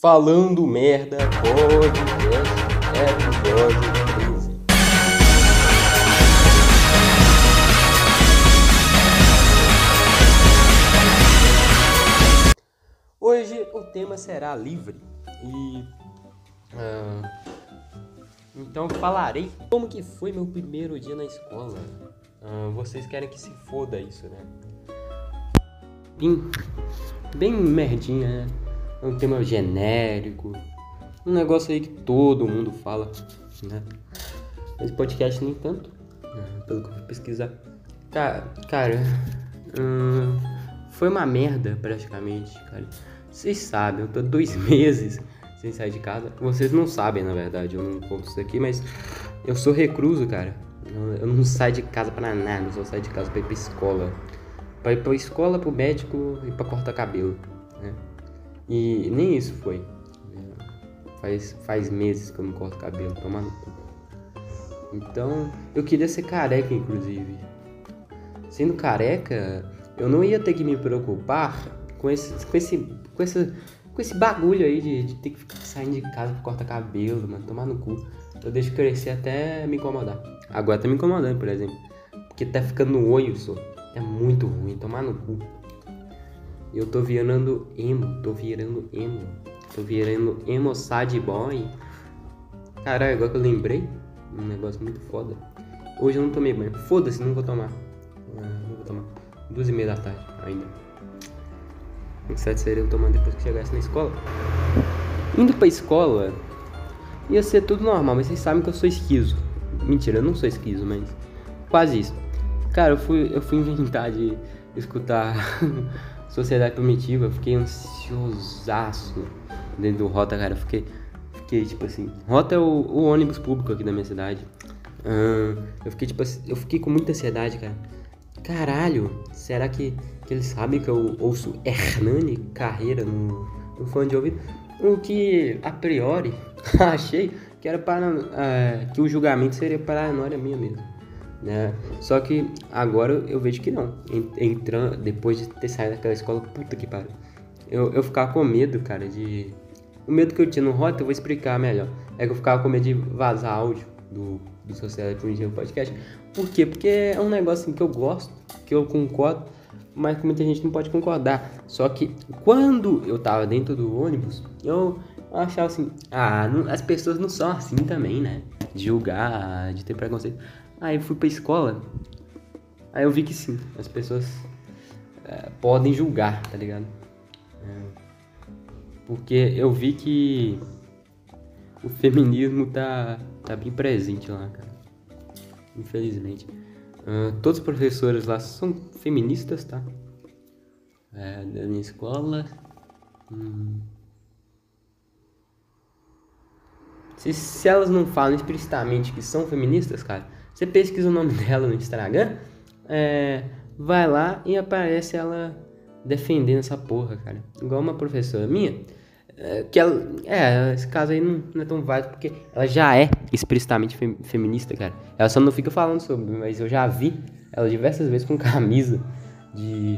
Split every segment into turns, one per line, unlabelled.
Falando Merda Podcast, episódio 13. Hoje o tema será livre e. ah, então falarei como que foi meu primeiro dia na escola. Ah, vocês querem que se foda isso, né? Bem, bem merdinha, né? É um tema genérico. Um negócio aí que todo mundo fala, né? Esse podcast nem tanto, né? pelo que eu fui pesquisar. Cara, cara hum, foi uma merda praticamente, cara. Vocês sabem, eu tô dois meses sem sair de casa. Vocês não sabem, na verdade, eu não conto isso aqui, mas eu sou recluso, cara. Eu, não saio de casa pra nada, eu só saio de casa pra ir pra escola. Pra ir pra escola, pro médico e pra cortar cabelo? E nem isso foi. Faz, faz meses que eu não corto cabelo, toma no cu. Então, eu queria ser careca, inclusive. Sendo careca, eu não ia ter que me preocupar com esse, com esse, com esse, com esse bagulho aí de, de ter que ficar saindo de casa pra cortar cabelo, mano, tomar no cu. Eu deixo crescer até me incomodar. Agora tá me incomodando, por exemplo. Porque tá ficando no olho, só. É muito ruim, tomar no cu. Eu tô virando emo, tô virando emo. Tô virando emo sad boy. Caralho, agora que eu lembrei, um negócio muito foda. Hoje eu não tomei banho. Foda-se, não vou tomar. Ah, não vou tomar. Duas e meia da tarde ainda. O certo seria eu tomar depois que chegasse na escola. Indo pra escola, ia ser tudo normal, mas vocês sabem que eu sou esquizo. Mentira, eu não sou esquizo, mas quase isso. Cara, eu fui, eu fui inventar de escutar Sociedade Primitiva, fiquei ansiosaço dentro do Rota, cara. Fiquei, fiquei tipo assim. Rota é o, o ônibus público aqui da minha cidade. Eu fiquei tipo assim, eu fiquei com muita ansiedade, cara. Caralho, será que, que eles sabem que eu ouço Hernani Carreira no, no fone de ouvido? O que a priori achei que era para é, que o julgamento seria paranoia minha mesmo. Né? Só que agora eu vejo que não. Entrando, depois de ter saído daquela escola, puta que pariu. Eu, eu ficava com medo, cara, de. O medo que eu tinha no Rota, eu vou explicar melhor. É que eu ficava com medo de vazar áudio do, do Sociedade Primitiva Podcast. Por quê? Porque é um negócio assim, que eu gosto, que eu concordo, mas que muita gente não pode concordar. Só que quando eu tava dentro do ônibus, eu achava assim, ah, não, as pessoas não são assim também, né? De julgar, de ter preconceito. Aí eu fui pra escola, aí eu vi que sim, as pessoas é, podem julgar, tá ligado? É, porque eu vi que o feminismo tá, tá bem presente lá, cara. Infelizmente. Uh, todos os professores lá são feministas, tá? É, da minha escola. Hum. Se, se elas não falam explicitamente que são feministas, cara, você pesquisa o nome dela no Instagram, é, vai lá e aparece ela defendendo essa porra, cara. Igual uma professora minha, é, que ela, é, esse caso aí não, não, é tão válido porque ela já é explicitamente fem, feminista, cara. Ela só não fica falando sobre, mas eu já vi ela diversas vezes com camisa de,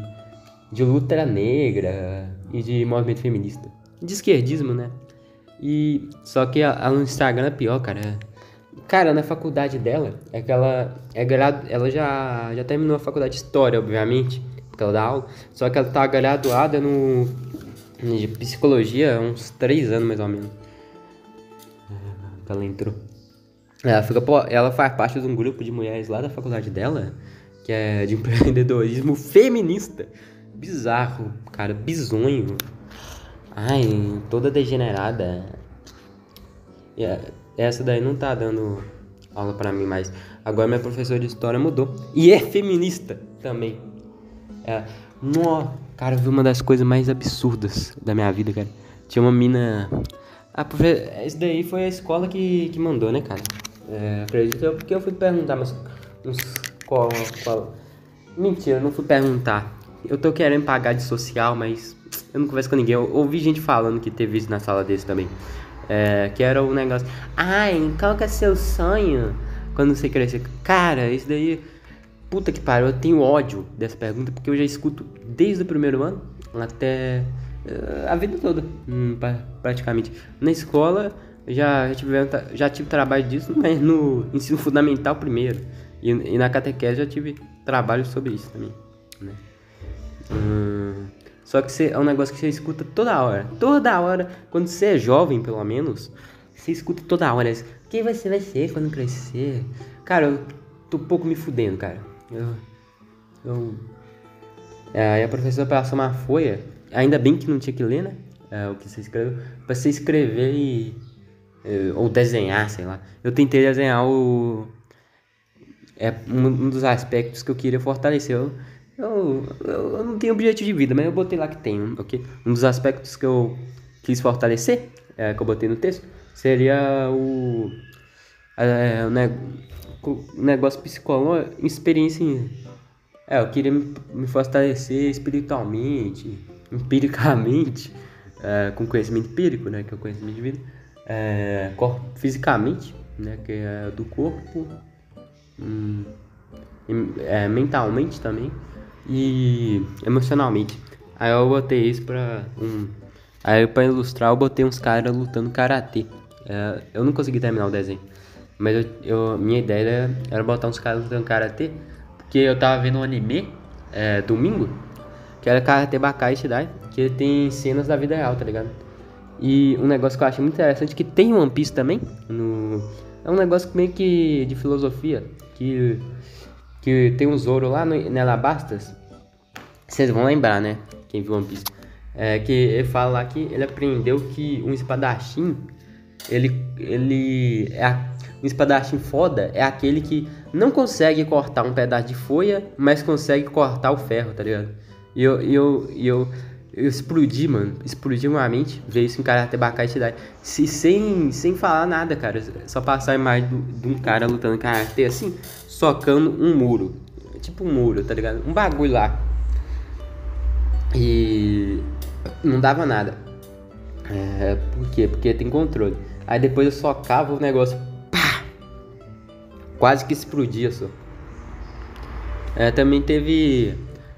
de luta negra e de movimento feminista. De esquerdismo, né? E só que ela no Instagram é pior, cara. Cara, na faculdade dela, é que ela é gradu... ela já, já terminou a faculdade de História, obviamente, porque ela dá aula, só que ela tá graduada no de psicologia há uns três anos mais ou menos. Ela entrou. Ela, fica, pô, ela faz parte de um grupo de mulheres lá da faculdade dela, que é de empreendedorismo feminista. Bizarro, cara, bizonho. Ai, toda degenerada. E essa daí não tá dando aula pra mim mais. Agora minha professora de história mudou. E é feminista também. É, no, cara, eu vi uma das coisas mais absurdas da minha vida, cara. Tinha uma mina. Ah, profe... Esse daí foi a escola que, que mandou, né, cara? É, acredito eu, porque eu fui perguntar, mas. Qual, qual... Mentira, eu não fui perguntar. Eu tô querendo pagar de social, mas eu não converso com ninguém. Eu ouvi gente falando que teve isso na sala desse também. É, que era o um negócio. Ai, qual que é seu sonho quando você crescer? Cara, isso daí. Puta que pariu, eu tenho ódio dessa pergunta porque eu já escuto desde o primeiro ano até uh, a vida toda, hum, praticamente. Na escola já, já, tive, já tive trabalho disso, mas no ensino fundamental primeiro. E, e na catequese já tive trabalho sobre isso também. Né? Hum, só que é um negócio que você escuta toda hora. Toda hora, quando você é jovem, pelo menos, você escuta toda hora. Quem você vai ser quando crescer? Cara, eu tô um pouco me fudendo, cara. Eu. eu é, aí a professora passou uma folha. Ainda bem que não tinha que ler, né? É, o que você escreveu. Pra você escrever e. É, ou desenhar, sei lá. Eu tentei desenhar o. É um dos aspectos que eu queria fortalecer. Eu, eu, eu, não tenho objetivo de vida, mas eu botei lá que tenho, ok? Um dos aspectos que eu quis fortalecer, é, que eu botei no texto, seria o. É, o, ne, o negócio psicológico, experiência em. É, eu queria me, fortalecer espiritualmente, empiricamente, é, com conhecimento empírico, né? Que é o conhecimento de vida, é, fisicamente, né? Que é do corpo, hum, é, mentalmente também e emocionalmente. Aí eu botei isso pra um. Aí pra ilustrar eu botei uns caras lutando karatê. É, eu não consegui terminar o desenho. Mas eu, eu minha ideia era, era, botar uns caras lutando karatê. Porque eu tava vendo um anime é, domingo. Que era Karate Bakai Shidai. Que tem cenas da vida real, tá ligado? E um negócio que eu achei muito interessante que tem One Piece também. No, é um negócio meio que de filosofia. Que, que tem um Zoro lá no, em Alabastas. Vocês vão lembrar, né? Quem viu One Piece. É, que ele fala lá que ele aprendeu que um espadachim ele, ele é a, um espadachim foda é aquele que não consegue cortar um pedaço de folha, mas consegue cortar o ferro, tá ligado? E eu, eu, eu, eu explodi, mano. Explodi uma mente, ver isso em Karate Bakai Shidai. Se, sem, sem falar nada, cara. Só passar a imagem de um cara lutando Karate assim, socando um muro. Tipo um muro, tá ligado? Um bagulho lá. E não dava nada. É, por quê? Porque tem controle. Aí depois eu socava o negócio. Pá! Quase que explodia só. É, também teve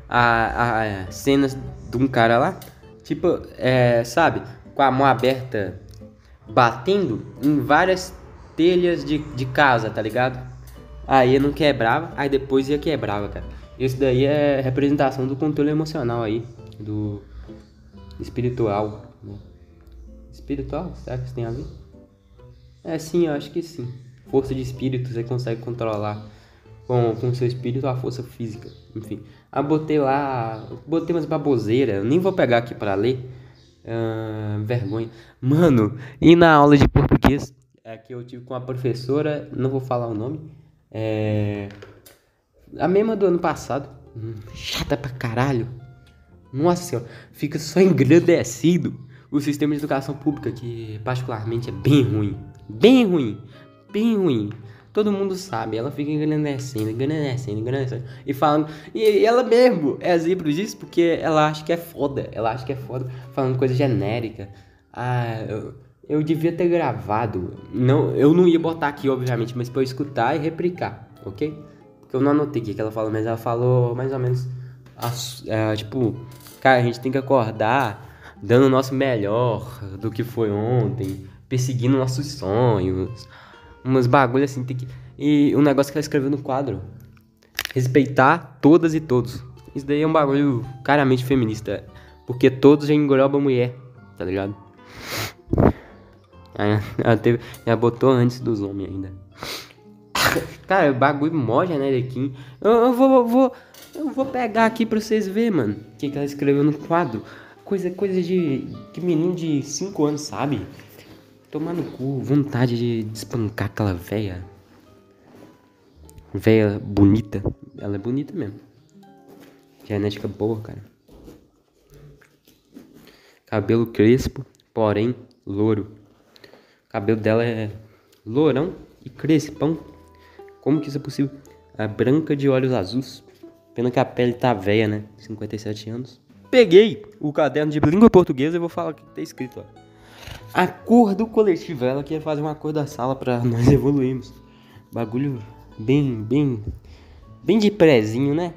a, a, cenas de um cara lá. Tipo, é, sabe? Com a mão aberta batendo em várias telhas de, de casa, tá ligado? Aí não quebrava, aí depois ia quebrava, cara. Isso daí é representação do controle emocional aí, do espiritual. Né? Espiritual? Será que isso tem a ver? É sim, eu acho que sim. Força de espírito, você consegue controlar com o seu espírito a força física. Enfim. Ah, botei lá. Botei umas baboseiras. Nem vou pegar aqui para ler. Uh, vergonha. Mano, e na aula de português é, que eu tive com a professora, não vou falar o nome. É. A mesma do ano passado. Hum, chata pra caralho. Nossa senhora, fica só engrandecido o sistema de educação pública, que particularmente é bem ruim. Bem ruim. Bem ruim. Todo mundo sabe, ela fica engrandecendo, engrandecendo, engrandecendo. E falando. E ela mesmo é exemplo disso porque ela acha que é foda. Ela acha que é foda falando coisa genérica. Ah, eu, eu devia ter gravado. Não, eu não ia botar aqui, obviamente, mas pra eu escutar e replicar, ok? Porque eu não anotei o que ela falou, mas ela falou mais ou menos. É, tipo, cara, a gente tem que acordar dando o nosso melhor do que foi ontem perseguindo nossos sonhos. Umas bagulho assim, tem que. E um negócio que ela escreveu no quadro. Respeitar todas e todos. Isso daí é um bagulho claramente feminista. Porque todos já englobam mulher, tá ligado? Ela, teve, ela botou antes dos homens ainda. Cara, o bagulho mó generiquinho. Eu, eu vou, vou. Eu vou pegar aqui pra vocês verem, mano. O que, que ela escreveu no quadro. Coisa, coisa de. Que menino de 5 anos sabe. Tomar no cu, vontade de espancar aquela véia. Véia bonita. Ela é bonita mesmo. Genética boa, cara. Cabelo crespo, porém louro. O cabelo dela é lourão e crespão. Como que isso é possível? A branca de olhos azuis. Pena que a pele tá velha, né? 57 anos. Peguei o caderno de língua portuguesa e vou falar o que tá escrito, ó. A cor do coletivo, ela quer fazer uma cor da sala para nós evoluirmos. Bagulho bem, bem, bem de prezinho, né?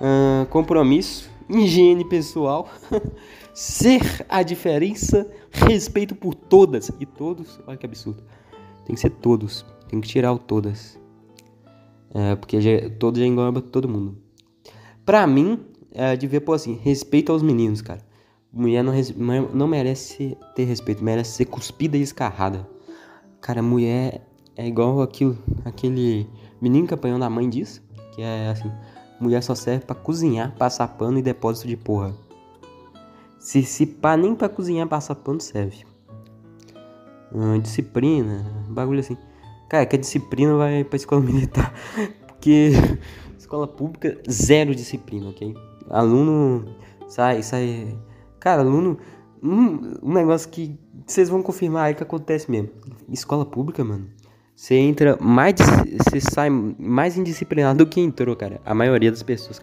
Uh, compromisso higiene pessoal, ser a diferença, respeito por todas e todos. Olha que absurdo. Tem que ser todos. Tem que tirar o todas. É, porque já, já engloba todo mundo. Pra mim, é, devia pôr assim: respeito aos meninos, cara. Mulher não, não merece ter respeito, merece ser cuspida e escarrada. Cara, mulher é igual aquilo, aquele menino apanhou na mãe diz, que é assim: mulher só serve para cozinhar, passar pano e depósito de porra. Se, se pá, nem pra cozinhar, passar pano serve. Hum, disciplina, bagulho assim. Cara, que a disciplina vai pra escola militar. Porque escola pública, zero disciplina, ok? Aluno sai, sai Cara, aluno. Um, um negócio que vocês vão confirmar aí que acontece mesmo. Escola pública, mano. Você entra mais. Você sai mais indisciplinado do que entrou, cara. A maioria das pessoas.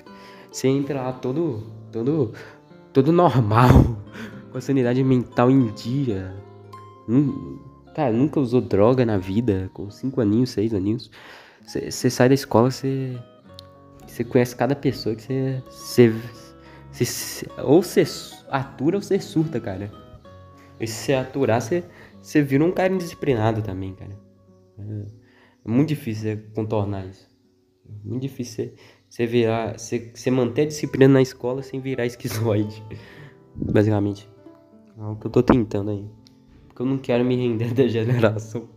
Você entra lá todo. Todo. Todo normal. Com a sanidade mental em dia. Hum, cara, nunca usou droga na vida. Com 5 aninhos, 6 aninhos. Você sai da escola, você. Você conhece cada pessoa que você. Você. Ou você atura ou você surta, cara. E se você aturar, você, você vira um cara indisciplinado também, cara. É, muito difícil contornar isso. É muito difícil você, virar. Você, você manter a disciplina na escola sem virar esquizoide. Basicamente. É o que eu tô tentando aí. Porque eu não quero me render da geração.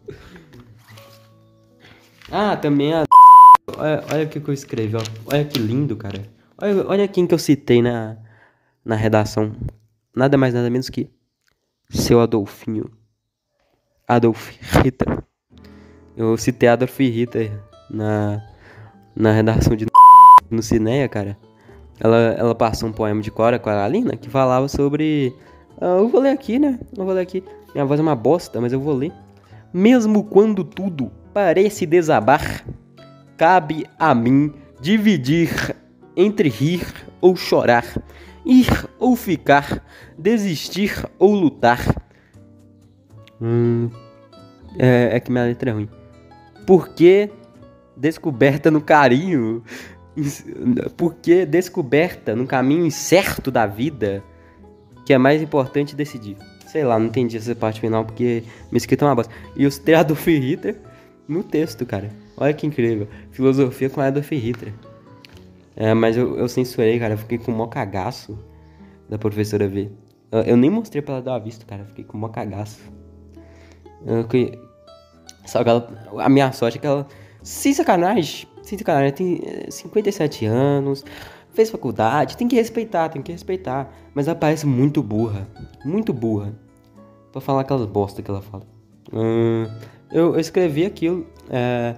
Ah, também a. Olha, olha o que, eu escrevi, ó. Olha que lindo, cara. Olha, olha quem que eu citei na, na redação nada mais nada menos que seu Adolfinho Adolf Hitler. Eu citei Adolf Hitler na, na redação de no Cineia, cara. Ela, ela passou um poema de Cora Coralina que falava sobre. Uh, eu vou ler aqui, né? Eu vou ler aqui. Minha voz é uma bosta, mas eu vou ler. Mesmo quando tudo parece desabar, cabe a mim dividir entre rir ou chorar ir ou ficar, desistir ou lutar. Hum, é, é que minha letra é ruim. Porque descoberta no carinho, porque descoberta no caminho incerto da vida, que é mais importante decidir. Sei lá, não entendi essa parte final porque me escrito é uma bosta. E os Adolf Hitler no texto, cara. Olha que incrível. Filosofia com Adolf Hitler. É, mas eu, eu censurei, cara. Eu fiquei com o maior cagaço da professora ver. Eu, eu, nem mostrei pra ela dar uma vista, cara. Eu fiquei com o maior cagaço. Eu. Só que ela, a minha sorte é que ela. Sem sacanagem, sem sacanagem, tem 57 eh, anos, fez faculdade, tem que respeitar, tem que respeitar. Mas ela parece muito burra. Muito burra. Pra falar aquelas bosta que ela fala. Hum, eu, eu escrevi aquilo. É,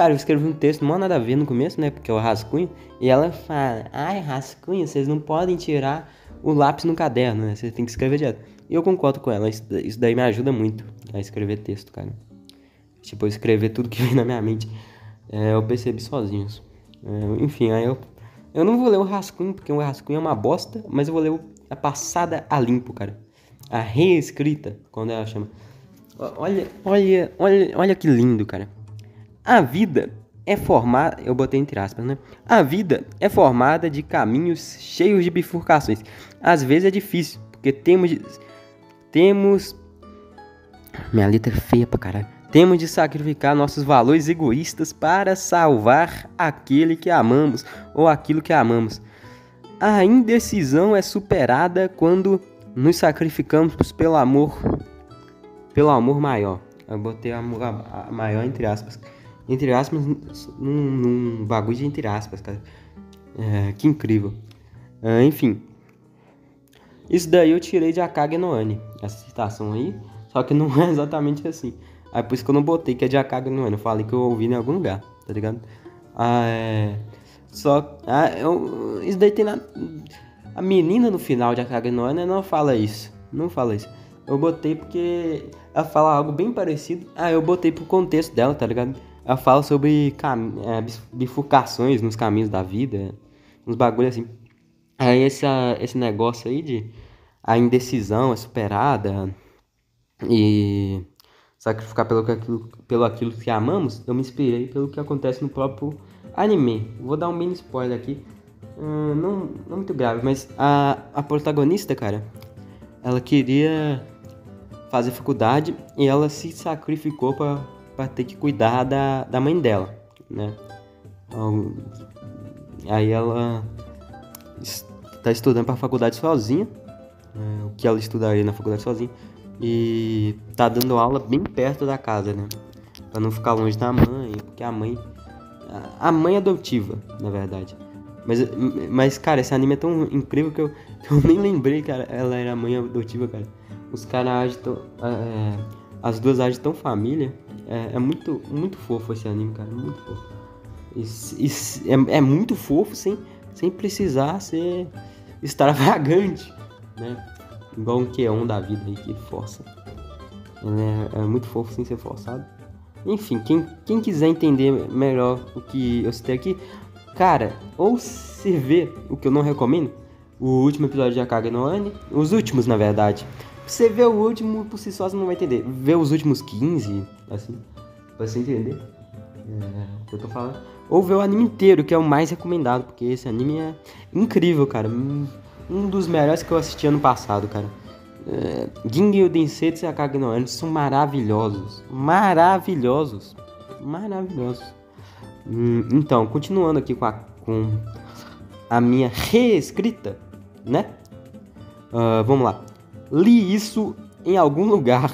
Cara, eu escrevi um texto, não há nada a ver no começo, né? Porque é o rascunho. E ela fala: Ai, rascunho, vocês não podem tirar o lápis no caderno, né? Você tem que escrever direto. E eu concordo com ela, isso, daí me ajuda muito a escrever texto, cara. Tipo, escrever tudo que vem na minha mente. É, eu percebi sozinho. É, enfim, aí eu. Eu não vou ler o rascunho, porque o rascunho é uma bosta, mas eu vou ler a passada a limpo, cara. A reescrita, quando ela chama. Olha, olha, olha, olha que lindo, cara. A vida é formada, eu botei entre aspas, né? A vida é formada de caminhos cheios de bifurcações. Às vezes é difícil, porque temos de, temos minha letra é feia pra caralho. Temos de sacrificar nossos valores egoístas para salvar aquele que amamos ou aquilo que amamos. A indecisão é superada quando nos sacrificamos pelo amor, pelo amor maior. Eu botei amor maior entre aspas entre aspas, num, num bagulho de entre aspas, cara. É, que incrível. É, enfim. Isso daí eu tirei de Akage no Ani, essa citação aí. Só que não é exatamente assim. Aí por isso que eu não botei que é de Akage no Ani. Eu falei que eu ouvi em algum lugar, tá ligado? Ah, é... Só... Ah, eu... Isso daí tem na... A menina no final de Akage no Ani não fala isso. Não fala isso. Eu botei porque ela fala algo bem parecido. Ah, eu botei pro contexto dela, tá ligado? Ela fala sobre cam... é, bifurcações nos caminhos da vida, uns bagulho assim. Aí esse, esse negócio aí de a indecisão é superada e sacrificar pelo aquilo, pelo aquilo que amamos, eu me inspirei pelo que acontece no próprio anime. Vou dar um mini spoiler aqui. hum, não, não muito grave, mas a, a protagonista, cara, ela queria fazer faculdade e ela se sacrificou para ter que cuidar da, da mãe dela, né? Então, aí ela está estudando para a faculdade sozinha, né? o que ela estudaria na faculdade sozinha, e tá dando aula bem perto da casa, né? Para não ficar longe da mãe, porque a mãe a mãe adotiva, na verdade. Mas, mas cara, esse anime é tão incrível que eu, eu nem lembrei que ela era mãe adotiva, cara. Os caras agem tão. É, as duas tão família. É, é, muito, muito fofo esse anime, cara. Muito fofo. E, e, é, é muito fofo sem, sem precisar ser extravagante, né? Igual um Keon da vida aí que força. É, é muito fofo sem ser forçado. Enfim, quem, quem quiser entender melhor o que eu citei aqui, cara, ou se vê o que eu não recomendo, o último episódio de Akage no os últimos na verdade. Você vê o último por si só, você não vai entender. Vê os últimos 15, assim, pra você entender é, o que eu tô falando. Ou vê o anime inteiro, que é o mais recomendado, porque esse anime é incrível, cara. Um dos melhores que eu assisti ano passado, cara. É, Gingy Densetsu e Akage no são maravilhosos. Maravilhosos. Maravilhosos. Hum, então, continuando aqui com a, com a minha reescrita, né? Uh, vamos lá. Li isso em algum lugar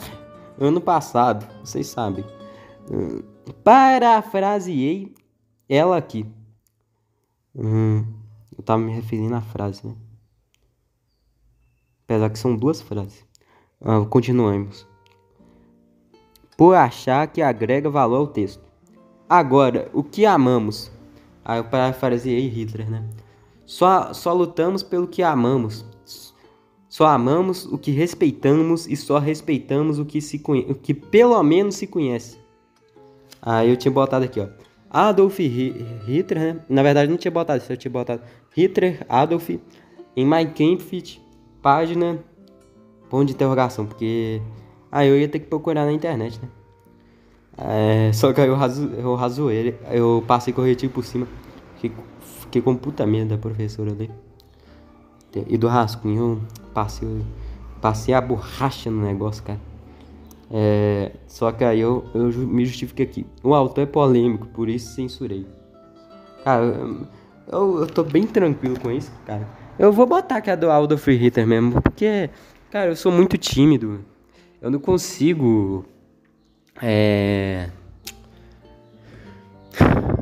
ano passado, vocês sabem. Uh, parafraseei ela aqui. Hum, eu tava me referindo à frase, né? Apesar que são duas frases. Ah, continuamos. Por achar que agrega valor ao texto. Agora, o que amamos? Aí eu parafraseei Hitler, né? Só, só lutamos pelo que amamos. Só amamos o que respeitamos e só respeitamos o que, se o que pelo menos se conhece. Aí eu tinha botado aqui, ó. Adolf Hitler, né? Na verdade não tinha botado isso, eu tinha botado Hitler, Adolf, em Mein Kampf, página, ponto de interrogação, porque aí eu ia ter que procurar na internet, né? É, só que aí eu, raso, eu razoei, eu passei corretivo por cima, fiquei, fiquei com puta medo da professora ali. E do rascunho, passei, passei a borracha no negócio, cara. É, só que aí eu, eu me justifiquei aqui. O autor é polêmico, por isso censurei. Cara, eu, eu tô bem tranquilo com isso, cara. Eu vou botar que é do Aldo Free Hitter mesmo, porque, cara, eu sou muito tímido. Eu não consigo. É.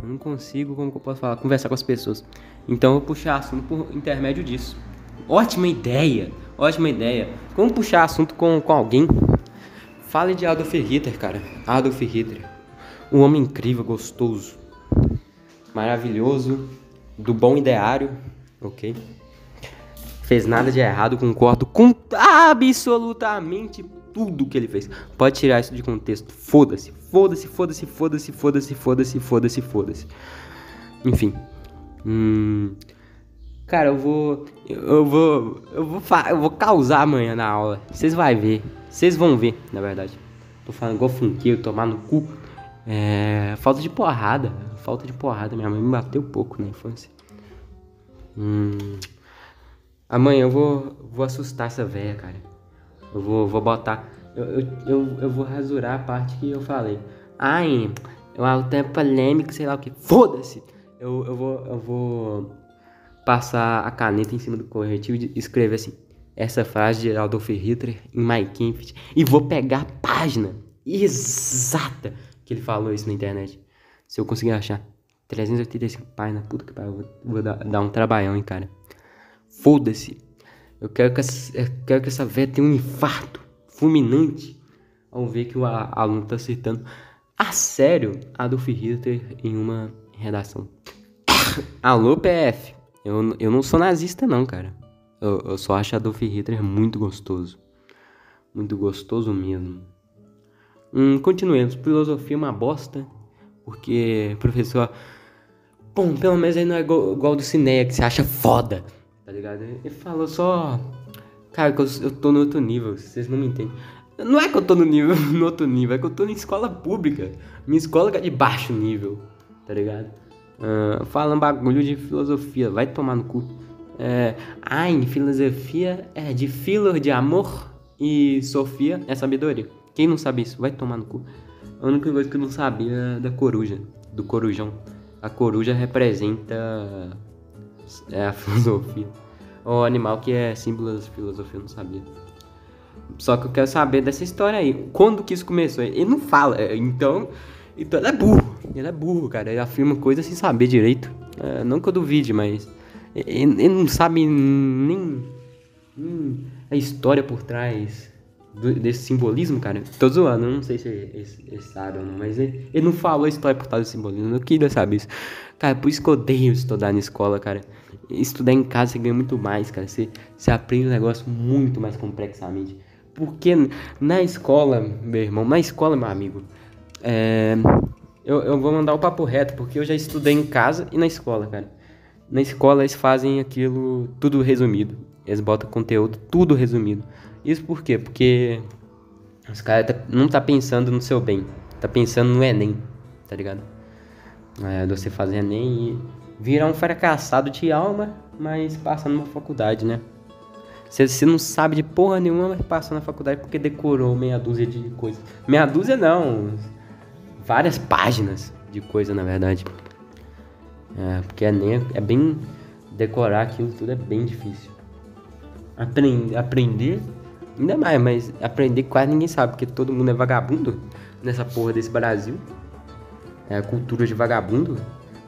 Eu não consigo, como que eu posso falar? Conversar com as pessoas. Então eu vou puxar assunto por intermédio disso. Ótima ideia! Ótima ideia. Vamos puxar assunto com, com alguém. Fale de Adolf Hitler, cara. Adolf Hitler. Um homem incrível, gostoso. Maravilhoso. Do bom ideário. Ok? fez nada de errado, concordo com absolutamente tudo que ele fez. Pode tirar isso de contexto. Foda-se, foda-se, foda-se, foda-se, foda-se, foda-se, foda-se, foda-se. Enfim. Hum, cara, eu vou. Eu vou. Eu vou, eu vou causar amanhã na aula. Vocês vão ver. Vocês vão ver, na verdade. Tô falando igual funkeiro, tomar no cu. É, falta de porrada. Falta de porrada. Minha mãe me bateu pouco na infância. Hum. Amanhã eu vou, vou assustar essa véia, cara. Eu vou, vou botar. Eu, eu, eu, eu vou rasurar a parte que eu falei. Ai, eu até polêmico, sei lá o que. Foda-se! Eu, eu, vou, eu vou passar a caneta em cima do corretivo e escrever assim. Essa frase de Adolf Hitler em My Kampf. E vou pegar a página exata que ele falou isso na internet. Se eu conseguir achar. 385 páginas. Puta que pariu. Vou, dar, dar um trabalhão, hein, cara. Foda-se. Eu quero que essa, eu quero que essa véia tenha um infarto fulminante ao ver que o aluno tá acertando a sério Adolf Hitler em uma redação. Alô, PF. Eu, eu não sou nazista, não, cara. Eu, eu só acho Adolf Hitler muito gostoso. Muito gostoso mesmo. Hum, continuemos. Filosofia é uma bosta. Porque, professor. Bom, pelo menos aí não é igual, igual do Cineia, que você acha foda tá ligado? Ele falou só. Cara, que eu, eu tô no outro nível, vocês não me entendem. Não é que eu tô no nível, no outro nível, é que eu tô em escola pública. Minha escola é de baixo nível, tá ligado? Uh, falando bagulho de filosofia, vai tomar no cu. É, Ein, filosofia é de filo de amor e Sofia é sabedoria. Quem não sabe isso, vai tomar no cu. A única coisa que eu não sabia é da coruja, do corujão. A coruja representa é, a filosofia. O animal que é símbolo da filosofia, eu não sabia. Só que eu quero saber dessa história aí. Quando que isso começou? Ele não fala, é, então. Então é burro. Ele é burro, cara. Ele afirma coisas sem saber direito. É, não que eu duvide, mas. Ele, não sabe nem, nem, a história por trás do, desse simbolismo, cara. Tô zoando, não sei se ele, sabe ou não, mas ele, ele, não falou a história por trás do simbolismo. Eu queria saber isso. Cara, por isso que eu odeio estudar na escola, cara. Estudar em casa você ganha muito mais, cara. Você, você aprende um negócio muito mais complexamente. Porque na escola, meu irmão, na escola, meu amigo, é, eu, eu vou mandar o papo reto, porque eu já estudei em casa e na escola, cara. Na escola eles fazem aquilo tudo resumido. Eles botam conteúdo tudo resumido. Isso por quê? Porque os caras tá, não tá pensando no seu bem. Tá pensando no Enem, tá ligado? É, você fazer Enem e virar um fracassado de alma, mas passa numa faculdade, né? Você, você não sabe de porra nenhuma, mas passa na faculdade porque decorou meia dúzia de coisas. Meia dúzia não, várias páginas de coisa, na verdade. É, porque é, nem, é bem. Decorar aquilo tudo é bem difícil. Aprender, aprender, ainda mais, mas aprender quase ninguém sabe, porque todo mundo é vagabundo nessa porra desse Brasil. É a cultura de vagabundo.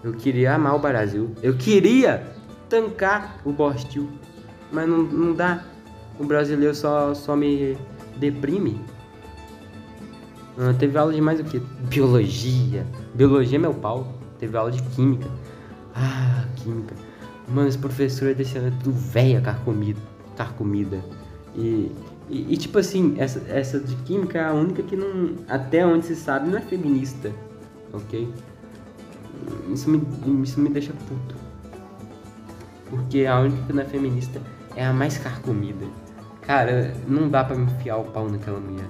Eu queria amar o Brasil. Eu queria tancar o Bostil mas não, não dá. O brasileiro só, só me deprime. Ah, teve aula de mais o que? Biologia. Biologia é meu pau. Teve aula de química. Ah, química. Mano, esse professor é desse ano é tudo velha carcomida. carcomida. E, e, e, tipo assim, essa, essa de química é a única que não. Até onde se sabe, não é feminista. Ok? Isso me, isso me deixa puto. Porque a única que não é feminista é a mais carcomida. Cara, não dá para me enfiar o pau naquela mulher.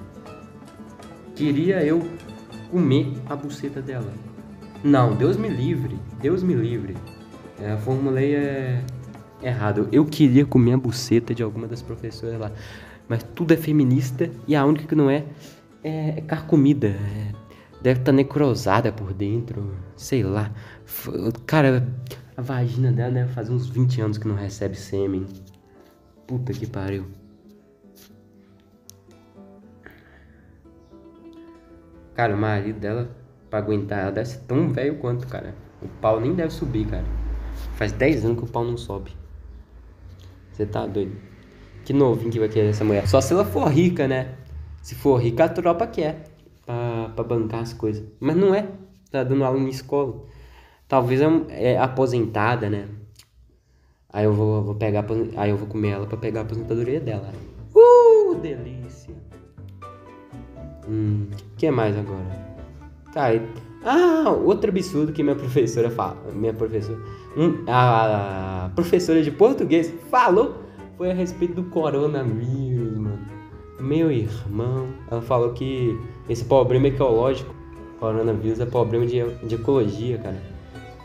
Queria eu comer a buceta dela. Não, Deus me livre. Deus me livre. É, formulei é, errado. Eu queria comer a buceta de alguma das professoras lá. Mas tudo é feminista e a única que não é é, é carcomida. É, deve estar tá necrosada por dentro. Sei lá. Cara, a vagina dela deve fazer uns 20 anos que não recebe sêmen. Puta que pariu. Cara, o marido dela, pra aguentar, ela deve ser tão velho quanto, cara. O pau nem deve subir, cara. Faz 10 anos que o pau não sobe. Você tá doido? Que novinho que vai querer essa mulher. Só se ela for rica, né? Se for rica, a tropa quer. Pra, pra bancar as coisas. Mas não é. Tá dando aula em escola. Talvez é, é aposentada, né? Aí eu vou, vou pegar, aí eu vou comer ela para pegar a aposentadoria dela. Uh, delícia. Hum, que mais agora? Tá, e... ah, outro absurdo que minha professora fala, minha professora, hum, a professora de português falou foi a respeito do coronavírus, mano. Meu irmão, ela falou que esse problema ecológico, coronavírus é problema de, de ecologia, cara.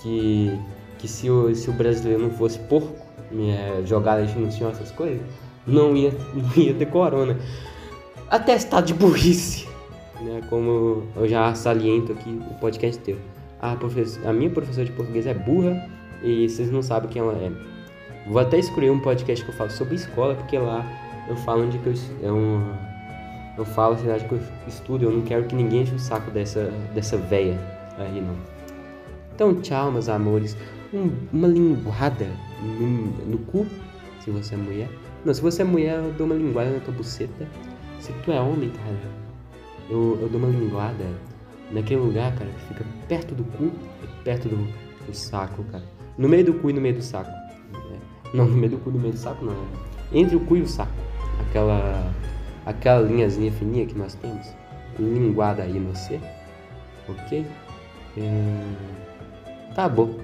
Que que se o, se o brasileiro não fosse porco, é, jogar lixo no chão, essas coisas, não ia, não ia ter corona. Atestado de burrice, né? Como eu já saliento aqui o podcast inteiro. A, a minha professora de português é burra e vocês não sabem quem ela é. Vou até escolher um podcast que eu falo sobre escola, porque lá eu falo onde que eu, é um, eu falo a cidade que eu estudo, eu não quero que ninguém enche o saco dessa, dessa véia aí, não. Então, tchau, meus amores um, uma linguada no, no, cu, se você é mulher. Não, se você é mulher, eu dou uma linguada na tua buceta. Se tu é homem, cara, eu, eu dou uma linguada naquele lugar, cara, que fica perto do cu e perto do, do saco, cara. No meio do cu e no meio do saco. É. Não, no meio do cu e no meio do saco, não. É. Entre o cu e o saco. Aquela, aquela linhazinha fininha que nós temos. Linguada aí no C. Ok? É... Tá bom.